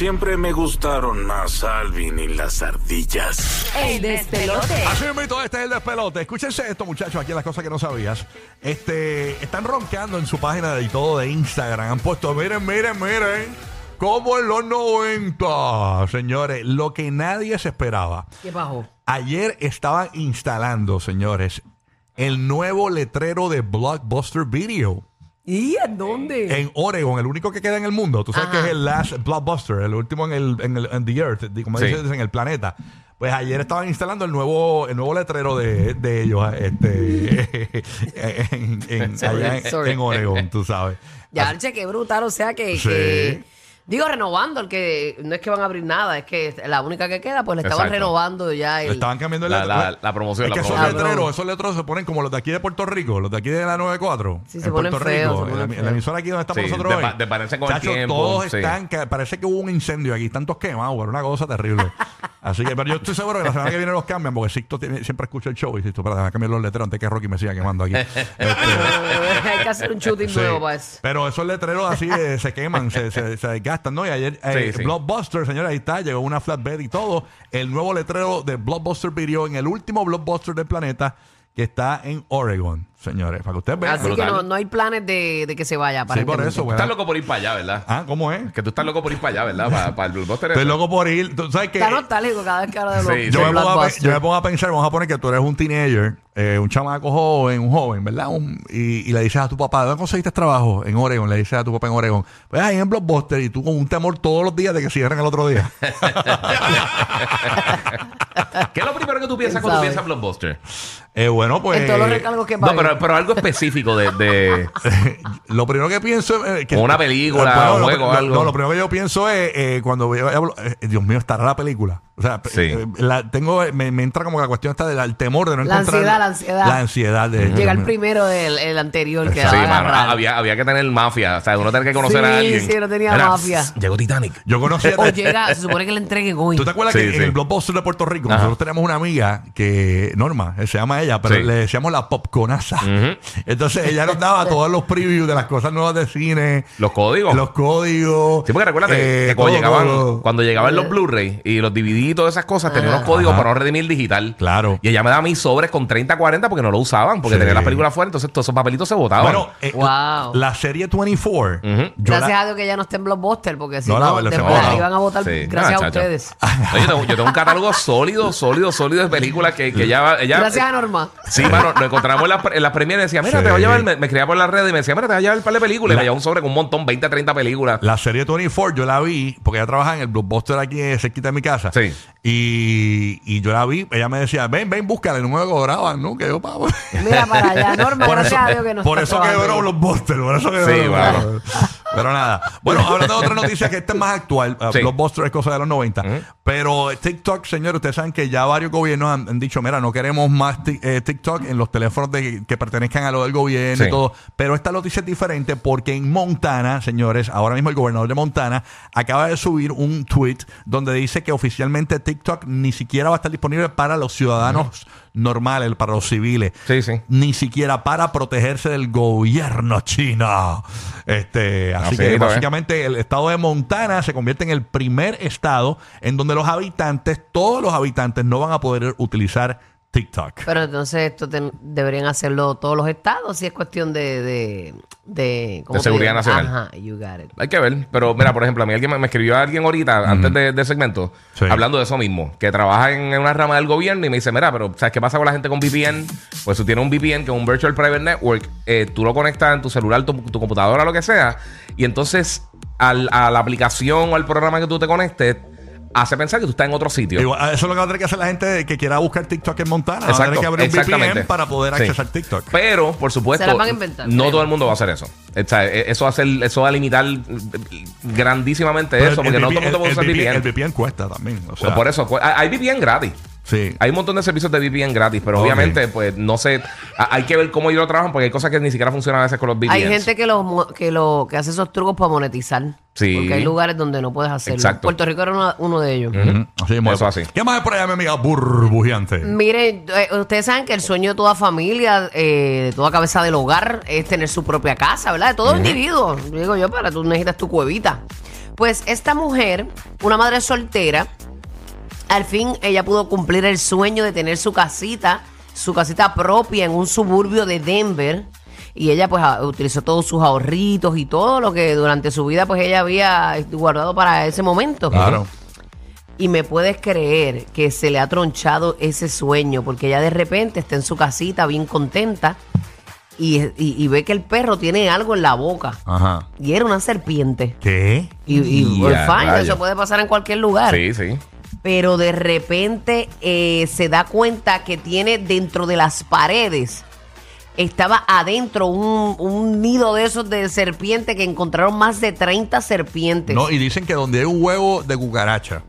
Siempre me gustaron más Alvin y las ardillas. El despelote. Así mismo, este es el despelote. Escúchense esto, muchachos, aquí las cosas que no sabías. Este, están roncando en su página de todo de Instagram. Han puesto, miren, miren, miren, como en los 90. Señores, lo que nadie se esperaba. ¿Qué bajó? Ayer estaban instalando, señores, el nuevo letrero de Blockbuster Video. ¿Y en dónde? En Oregon, el único que queda en el mundo. Tú sabes Ajá. que es el last blockbuster, el último en el, en el en the earth, como Sí. dices, en el planeta. Pues ayer estaban instalando el nuevo, el nuevo letrero de, de ellos este, en, en- allá en Oregon, tú sabes. Ya, che, qué brutal. O sea que, Sí. que- Digo, renovando, el que no es que van a abrir nada, es que la única que queda, pues le estaban Exacto. renovando ya Le el. estaban cambiando el La- letrero. la- la promoción, Es la que esos promoción. letreros, esos letreros se ponen como los de aquí de Puerto Rico, los de aquí de la 94. Sí, se en ponen Puerto feos, Rico, se en la, en emisora aquí donde estamos Sí, nosotros de hoy. de parecer con el Chacho, tiempo, todos sí. están, que parece que hubo un incendio aquí, tantos quemados, era una cosa terrible. Así que, pero yo estoy seguro que la semana que viene los cambian, porque Sixto tiene- siempre escucha el show y Sixto, para déjame cambiar los letreros antes que Rocky me siga quemando aquí. Este, Hay que hacer un shooting Sí. nuevo para eso. Pero esos letreros así eh, se queman, se, se, se desgastan, ¿no? Y ayer, eh, Sí, sí. Blockbuster, señores, ahí está, llegó una flatbed y todo. El nuevo letrero de Blockbuster Video en el último Blockbuster del planeta que está en Oregon, señores, para que ustedes vean. Así que brutal. no, no hay planes de, de que se vaya. Sí, por aparentemente. eso, Tú güey. estás loco por ir para allá, ¿verdad? Ah, ¿cómo es? Que tú estás loco por ir para allá, ¿verdad? Para, para el blockbuster. Estoy loco por ir. ¿Tú sabes que Está nostálgico cada vez que habla de los Sí, yo, me pongo a, pe- Blockbuster. yo me pongo a pensar, vamos a poner que tú eres un teenager, eh, un chamaco joven, un joven, ¿verdad? Un- y, y le dices a tu papá, ¿dónde conseguiste trabajo? En Oregon, le dices a tu papá en Oregon. Pues ahí en Blockbuster y tú con un temor todos los días de que cierren el otro día. ¿Qué es lo primero que tú piensas ¿Quién cuando sabe? piensas en blockbuster? Eh, bueno, pues... En todos los recargos que No, pero, pero algo específico de... de- lo primero que pienso es... eh, que- una película, Bueno, un lo- juego, lo- algo. No, lo primero que yo pienso es eh, cuando a... eh, Dios mío, estará la película. O sea, Sí. eh, la, tengo, me, me entra como la cuestión está del temor de no La encontrar... ansiedad, la ansiedad. La ansiedad de... Llega el primero del el anterior que Sí, mano, agarrar. había, había que tener mafia. O sea, uno tenía que conocer Sí, a alguien. sí, no tenía mafia. Llegó Titanic. Yo conocí... a- O llega, se supone que le entreguen hoy. ¿Tú te acuerdas Sí, que sí. en el Blockbuster de Puerto Rico Ajá. nosotros tenemos una amiga que, Norma, eh, se llama ella, pero Sí. le decíamos la popconaza. Entonces ella nos daba todos los previews de las cosas nuevas de cine, Los códigos. los códigos. Sí, porque recuérdate eh, que cuando todo, llegaban, todo. cuando llegaban los Blu-ray y los DVD y todas esas cosas, tenían unos códigos Ajá. para no redimir digital. Claro. Y ella me daba mis sobres con 30, 40 porque no lo usaban, porque Sí. tenían las películas fuera, entonces todos esos papelitos se botaban. Bueno, eh, Wow. la serie 24. yo Gracias la- a Dios que ya no está en Blockbuster, porque si No, no, la- la- después se la va. iban a votar Sí. gracias Ah, a chacho. ustedes. No, yo, tengo, yo tengo un catálogo sólido, sólido, sólido de películas que, que ella, ella Gracias a Sí, mano, nos encontramos en la, en la premiere y decía, mira, Sí. te voy a llevar, me, me escribía por las redes y me decía, mira, te voy a llevar un par de películas. Y me llevaba un sobre con un montón, 20, 30 películas. La serie 24 yo la vi porque ella trabaja en el Blockbuster aquí eh, cerquita de mi casa. Sí. Y, y yo la vi, ella me decía, ven, ven, búscala. Y no me cobraban, ¿no? Que yo pago. Mira para allá, Norma, Por gracias eso, a Dios que no por está eso quebró. Blockbuster, por eso quebró Sí, Blockbuster. bueno. Pero nada. Bueno, hablando de otra noticia que esta es más actual, uh, Sí. Blockbuster es cosa de los 90. Pero TikTok, señores, ustedes saben que ya varios gobiernos han, han dicho, mira, no queremos más eh, TikTok en los teléfonos de, que pertenezcan a lo del gobierno y todo. Pero esta noticia es diferente porque en Montana, señores, ahora mismo el gobernador de Montana acaba de subir un tweet donde dice que oficialmente TikTok ni siquiera va a estar disponible para los ciudadanos normales, para los civiles Sí, sí. ni siquiera para protegerse del gobierno chino. Este, así Así que básicamente el estado de Montana se convierte en el primer estado en donde los habitantes, todos los habitantes, no van a poder utilizar TikTok. Pero entonces esto deberían hacerlo todos los estados si es cuestión de... De, de, ¿cómo De te seguridad digo? nacional. Ajá, you got it. Hay que ver, pero mira, por ejemplo, a mí alguien me, me escribió alguien ahorita, antes de- del segmento, Sí. hablando de eso mismo, que trabaja en, en una rama del gobierno y me dice, mira, pero ¿sabes qué pasa con la gente con VPN? Pues tú tienes un VPN, que es un Virtual Private Network, eh, tú lo conectas en tu celular, tu, tu computadora, lo que sea, y entonces al- a la aplicación o al programa que tú te conectes, hace pensar que tú estás en otro sitio. Igual, eso es lo que va a tener que hacer la gente que quiera buscar TikTok en Montana. va a tener Exacto, que abrir un. VPN para poder Sí. accesar TikTok. Pero, por supuesto, Se las van a inventar, no creo. todo el mundo va a hacer eso. O sea, e- eso va a, hacer, eso va a limitar grandísimamente Pero eso, el- porque el no todo el mundo puede usar VPN VPN. el VPN cuesta también. O sea, Pues por eso, pues, hay VPN gratis. Sí. Hay un montón de servicios de VPN gratis, pero obviamente, pues no sé, hay que ver cómo ellos lo trabajan porque hay cosas que ni siquiera funcionan a veces con los VPNs. Hay gente que lo, que lo que hace esos trucos para monetizar. Sí. Porque hay lugares donde no puedes hacerlo. Exacto. Puerto Rico era uno, uno de ellos. Así mismo Eso es. así. ¿Qué más hay por allá, mi amiga burbujeante? Mire, eh, ustedes saben que el sueño de toda familia, eh, de toda cabeza del hogar, es tener su propia casa, ¿verdad? De todo individuo. Digo yo, para tú necesitas tu cuevita. Pues esta mujer, una madre soltera, al fin ella pudo cumplir el sueño de tener su casita, su casita propia en un suburbio de Denver. Y ella pues utilizó todos sus ahorritos y todo lo que durante su vida pues ella había guardado para ese momento. Claro. Y me puedes creer que se le ha tronchado ese sueño porque ella de repente está en su casita bien contenta y, y- y ve que el perro tiene algo en la boca. Ajá. Y era una serpiente. ¿Qué? Y, y rayos. eso puede pasar en cualquier lugar. Sí, sí. Pero de repente eh, se da cuenta que tiene dentro de las paredes, estaba adentro un, un nido de esos de serpiente que encontraron más de 30 serpientes. No, y dicen que donde hay un huevo de cucaracha,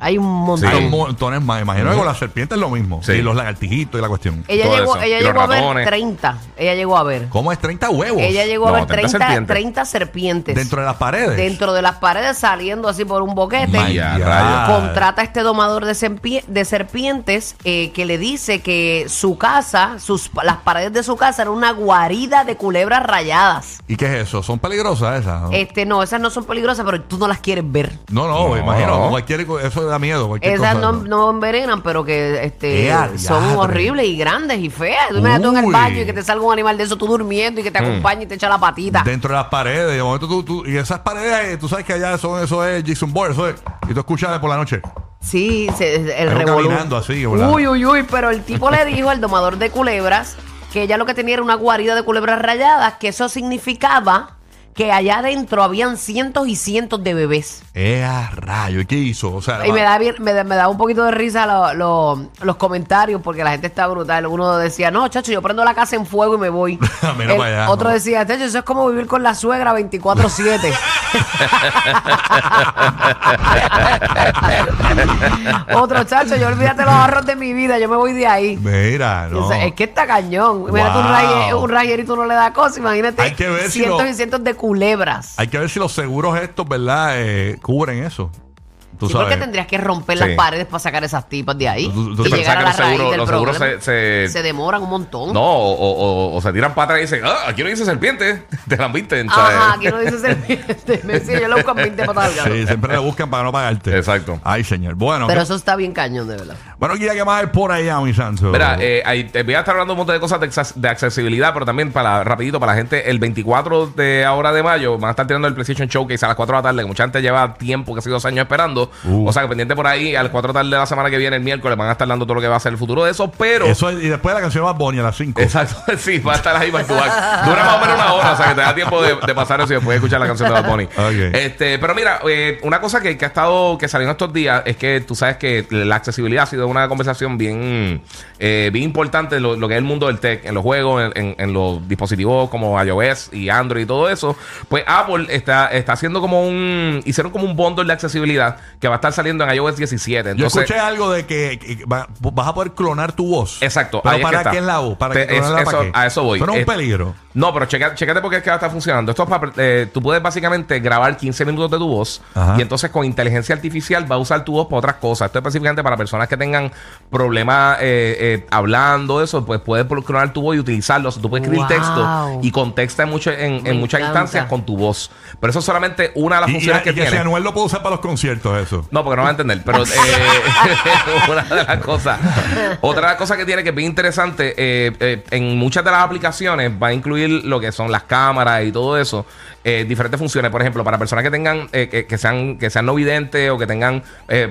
Hay un montón. hay montones más. Imagino que con las serpientes es lo mismo. Sí. Y los lagartijitos y la cuestión. Ella Todo llegó, eso. ella Y los llegó a ver ratones. 30. Ella llegó a ver. ¿Cómo es 30 huevos? Ella llegó a No, ver 30 30, serpientes. 30 serpientes. Dentro de las paredes. Dentro de las paredes saliendo así por un boquete. Vaya, Ya. rayos. Contrata a este domador de, serpie- de serpientes eh, que le dice que su casa, sus, las paredes de su casa eran una guarida de culebras rayadas. ¿Y qué es eso? ¿Son peligrosas esas? ¿no? Este, no, esas no son peligrosas, pero tú no las quieres ver. no, no, No. imagino. Cualquier, eso da miedo. cualquier Esas cosa. no, no envenenan, pero que este, ¡Ea, son diadre! horribles y grandes y feas. Tú imagínate tú en el Uy. baño y que te salga un animal de eso, tú durmiendo y que te acompañe y te echa la patita. Dentro de las paredes. De momento tú, tú- y esas paredes, eh, tú sabes que allá son, eso es Jason Bourne, eso es. Y tú escuchas por la noche. Sí, se- el Pero revolú. caminando así, ¿verdad? Uy, uy, uy, pero el tipo le dijo al domador de culebras que ella lo que tenía era una guarida de culebras rayadas, que eso significaba que allá adentro habían cientos y cientos de bebés. ¡Eh, a rayo! ¿Y qué hizo? O sea, Y me da, bien- me, da- me da un poquito de risa lo- lo- los comentarios porque la gente está brutal. Uno decía, no, chacho, yo prendo la casa en fuego y me voy. Mira El- para allá, otro no. decía, chacho, eso es como vivir con la suegra 24-7. otro, chacho, yo olvídate los ahorros de mi vida, yo me voy de ahí. Mira, no. O sea, es que está cañón. Un, Wow. raye- un rayerito no le da cosa. Imagínate Hay que ver si cientos lo- y cientos de culebras. Hay que ver si los seguros estos, ¿verdad? Eh, cubren eso. Tú Sí, sabes. porque tendrías que romper Sí. las paredes para sacar esas tipas de ahí. Tú- tú- y llegar a la pensás que los raíz seguros- del los seguros problema. se- se- demoran un montón. No, o, o- o se tiran para atrás y dicen, ah, aquí no dice serpiente. Te la visten. Ajá, aquí no dice serpiente. Me decía, yo le busco 20 patas al gato. Sí, siempre le buscan para no pagarte. Exacto. Ay, señor. Bueno, Pero ¿qué- eso está bien cañón, de verdad. bueno, Guía, ¿qué más hay por allá, mi santo? Mira, eh, ahí te voy a estar hablando un montón de cosas de, access- de accesibilidad, pero también para rapidito, para la gente, el 24 de ahora de mayo van a estar tirando el PlayStation Showcase a las 4 de la tarde, que mucha gente lleva tiempo, que ha sido dos años esperando. Uh. O sea, que pendiente por ahí, a las 4 de la tarde de la semana que viene, el miércoles, van a estar dando todo lo que va a ser el futuro de eso, pero... Eso es- y después la canción de Bad Bunny a las 5. Exacto, sí, va a estar ahí back. Dura más o menos una hora, o sea que te da tiempo de, de pasar eso y después escuchar la canción de Bad Bunny. Este, pero mira, eh, una cosa que, que ha estado, que salió en estos días es que tú sabes que la accesibilidad ha sido una conversación bien, eh, bien importante en lo, lo que es el mundo del tech, en los juegos, en, en- en los dispositivos como iOS y Android y todo eso. Pues Apple está, está haciendo como un, hicieron como un bundle de accesibilidad que va a estar saliendo en iOS 17. Yo escuché algo de que, que va- vas a poder clonar tu voz. Exacto, ¿Pero ahí es que para está. qué es la voz? ¿Para Te- es- para eso- qué? a eso voy. Eso no es un peligro. No, pero checa- chécate porque es que está funcionando. Esto es para, eh, tú puedes básicamente grabar 15 minutos de tu voz Ajá. y entonces con inteligencia artificial va a usar tu voz para otras cosas. Esto es específicamente para personas que tengan problemas eh, eh, hablando eso, pues puedes clonar tu voz y utilizarlo. O sea, tú puedes escribir Wow. texto y contexta en, mucho- en, en muchas encanta. instancias con tu voz. Pero eso es solamente una de las Y, y, funciones y que que si tiene. Anuel lo puede usar para los conciertos, eso. No, porque no va a entender. Pero eh, una de las cosas. Otra cosas que tiene que es bien interesante, eh, eh, en muchas de las aplicaciones va a incluir lo que son las cámaras y todo eso. eh, diferentes funciones. Por ejemplo, para personas que tengan, que, que sean, que sean no videntes o que tengan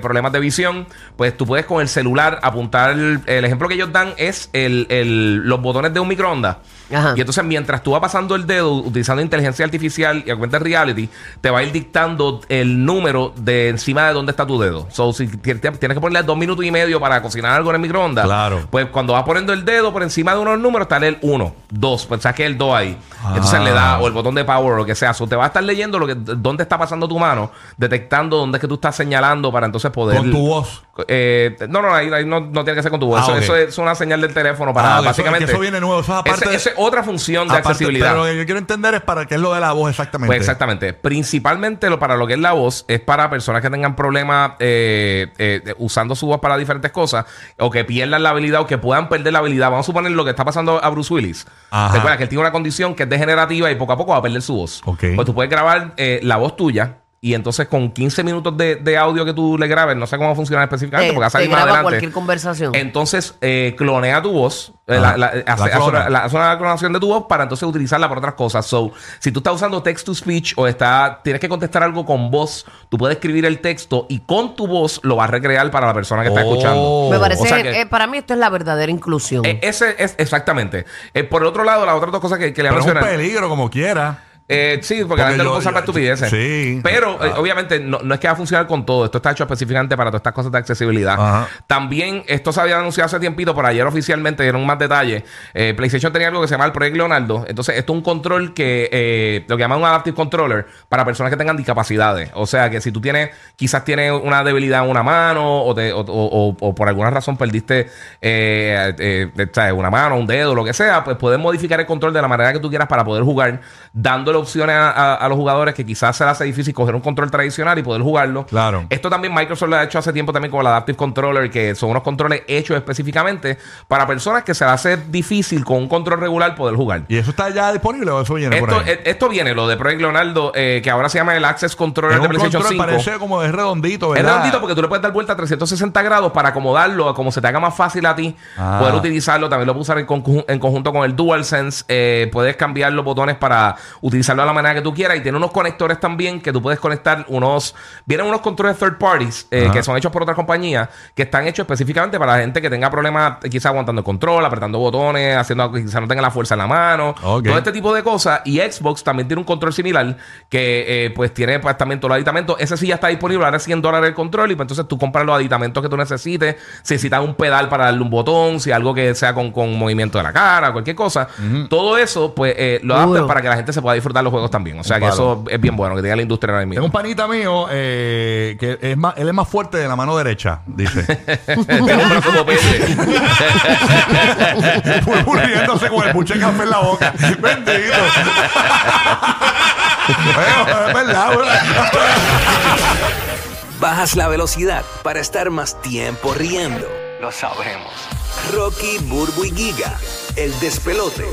problemas de visión, pues tú puedes con el celular apuntar. El, el ejemplo que ellos dan es el, el- los botones de un microondas. Ajá. Y entonces, mientras tú vas pasando el dedo utilizando inteligencia artificial y augmented reality, te va a ir dictando el número de encima de dónde está tu dedo. So, si ti- ti- tienes que ponerle dos minutos y medio para cocinar algo en el microondas, Claro. pues cuando vas poniendo el dedo por encima de unos números, está el 1, 2, pues saque el 2 ahí. Entonces Ah. le da, o el botón de power, o lo que sea. So, te va a estar leyendo lo que, dónde está pasando tu mano, detectando dónde es que tú estás señalando para entonces poder. Con tu voz. Eh, no, no, ahí, ahí no, no tiene que ser con tu voz. Ah, eso, es una señal del teléfono para Ah, eso- básicamente. que eso viene nuevo, eso es aparte Ese- de- esa es otra función de Aparte, accesibilidad. Pero lo que yo quiero entender es para qué es lo de la voz exactamente. Pues exactamente. Principalmente lo, para lo que es la voz es para personas que tengan problemas eh, eh, usando su voz para diferentes cosas o que pierdan la habilidad o que puedan perder la habilidad. Vamos a suponer lo que está pasando a Bruce Willis. Ajá. Recuerda que él tiene una condición que es degenerativa y poco a poco va a perder su voz. Ok. Pues tú puedes grabar eh, la voz tuya y entonces con 15 minutos de, de audio que tú le grabes, no sé cómo funciona específicamente, Eh, porque va a te salir más adelante. cualquier conversación. Entonces, eh, clonea tu voz, eh, la, la- La hace, hace clona. hace una clonación de tu voz para entonces utilizarla para otras cosas. So, si tú estás usando text to speech o está, tienes que contestar algo con voz, tú puedes escribir el texto y con tu voz lo vas a recrear para la persona que está Oh. escuchando. Me parece, O sea que- eh, para mí esto es la verdadera inclusión. Eh, ese es exactamente. Eh, por el otro lado, las otras dos cosas que, que le Pero es un peligro como quiera. Eh, sí, porque, Porque la gente lo yo- usar para estupideces. sí. Pero eh, Ah. obviamente no, no es que va a funcionar con todo. Esto está hecho específicamente para todas estas cosas de accesibilidad. Ajá. También esto se había anunciado hace tiempito, pero ayer oficialmente dieron más detalles. Eh, PlayStation tenía algo que se llama el Project Leonardo. Entonces, esto es un control que eh, lo que llaman un Adaptive Controller para personas que tengan discapacidades. O sea, que si tú tienes, quizás tienes una debilidad en una mano o, te- o- o- o- por alguna razón perdiste eh, eh, eh, una mano, un dedo, lo que sea, pues puedes modificar el control de la manera que tú quieras para poder jugar, dándole opciones a, a- a los jugadores que quizás se les hace difícil coger un control tradicional y poder jugarlo. Claro. Esto también Microsoft lo ha hecho hace tiempo también con el Adaptive Controller, que son unos controles hechos específicamente para personas que se les hace difícil con un control regular poder jugar. ¿Y eso está ya disponible o eso viene por Esto, ahí? esto viene, lo de Project Leonardo, eh, que ahora se llama el Access Controller Es de PlayStation control, 5. parece como es redondito, Es ¿verdad? redondito porque tú le puedes dar vuelta a 360 grados para acomodarlo a como se te haga más fácil a ti Ah. poder utilizarlo. También lo puedes usar en, conju- en conjunto con el DualSense. Eh, puedes cambiar los botones para utilizarlo de la manera que tú quieras. Y tiene unos conectores también que tú puedes conectar unos... Vienen unos controles third parties eh, que son hechos por otras compañías que están hechos específicamente para la gente que tenga problemas eh, quizás aguantando el control, apretando botones, haciendo algo que quizás no tenga la fuerza en la mano. Todo este tipo de cosas. Y Xbox también tiene un control similar que eh, pues tiene pues, también todos los aditamentos. Ese sí ya está disponible, ahora es 100 dólares el control y pues, entonces tú compras los aditamentos que tú necesites. Si necesitas un pedal para darle un botón, si algo que sea con, con movimiento de la cara, cualquier cosa. Todo eso pues eh, lo adaptan Duro. para que la gente se pueda disfrutar los juegos también. O sea que eso es bien bueno, que tenga la industria ahora Tengo mismo. un panita mío eh, que es más, él es más fuerte de la mano derecha, dice. Tengo un brazo. Riéndose con el buche de café en la boca. Bendito. Bueno, es verdad, güey. Bajas la velocidad para estar más tiempo riendo. Lo sabemos. Rocky, Burbu y Giga, el despelote.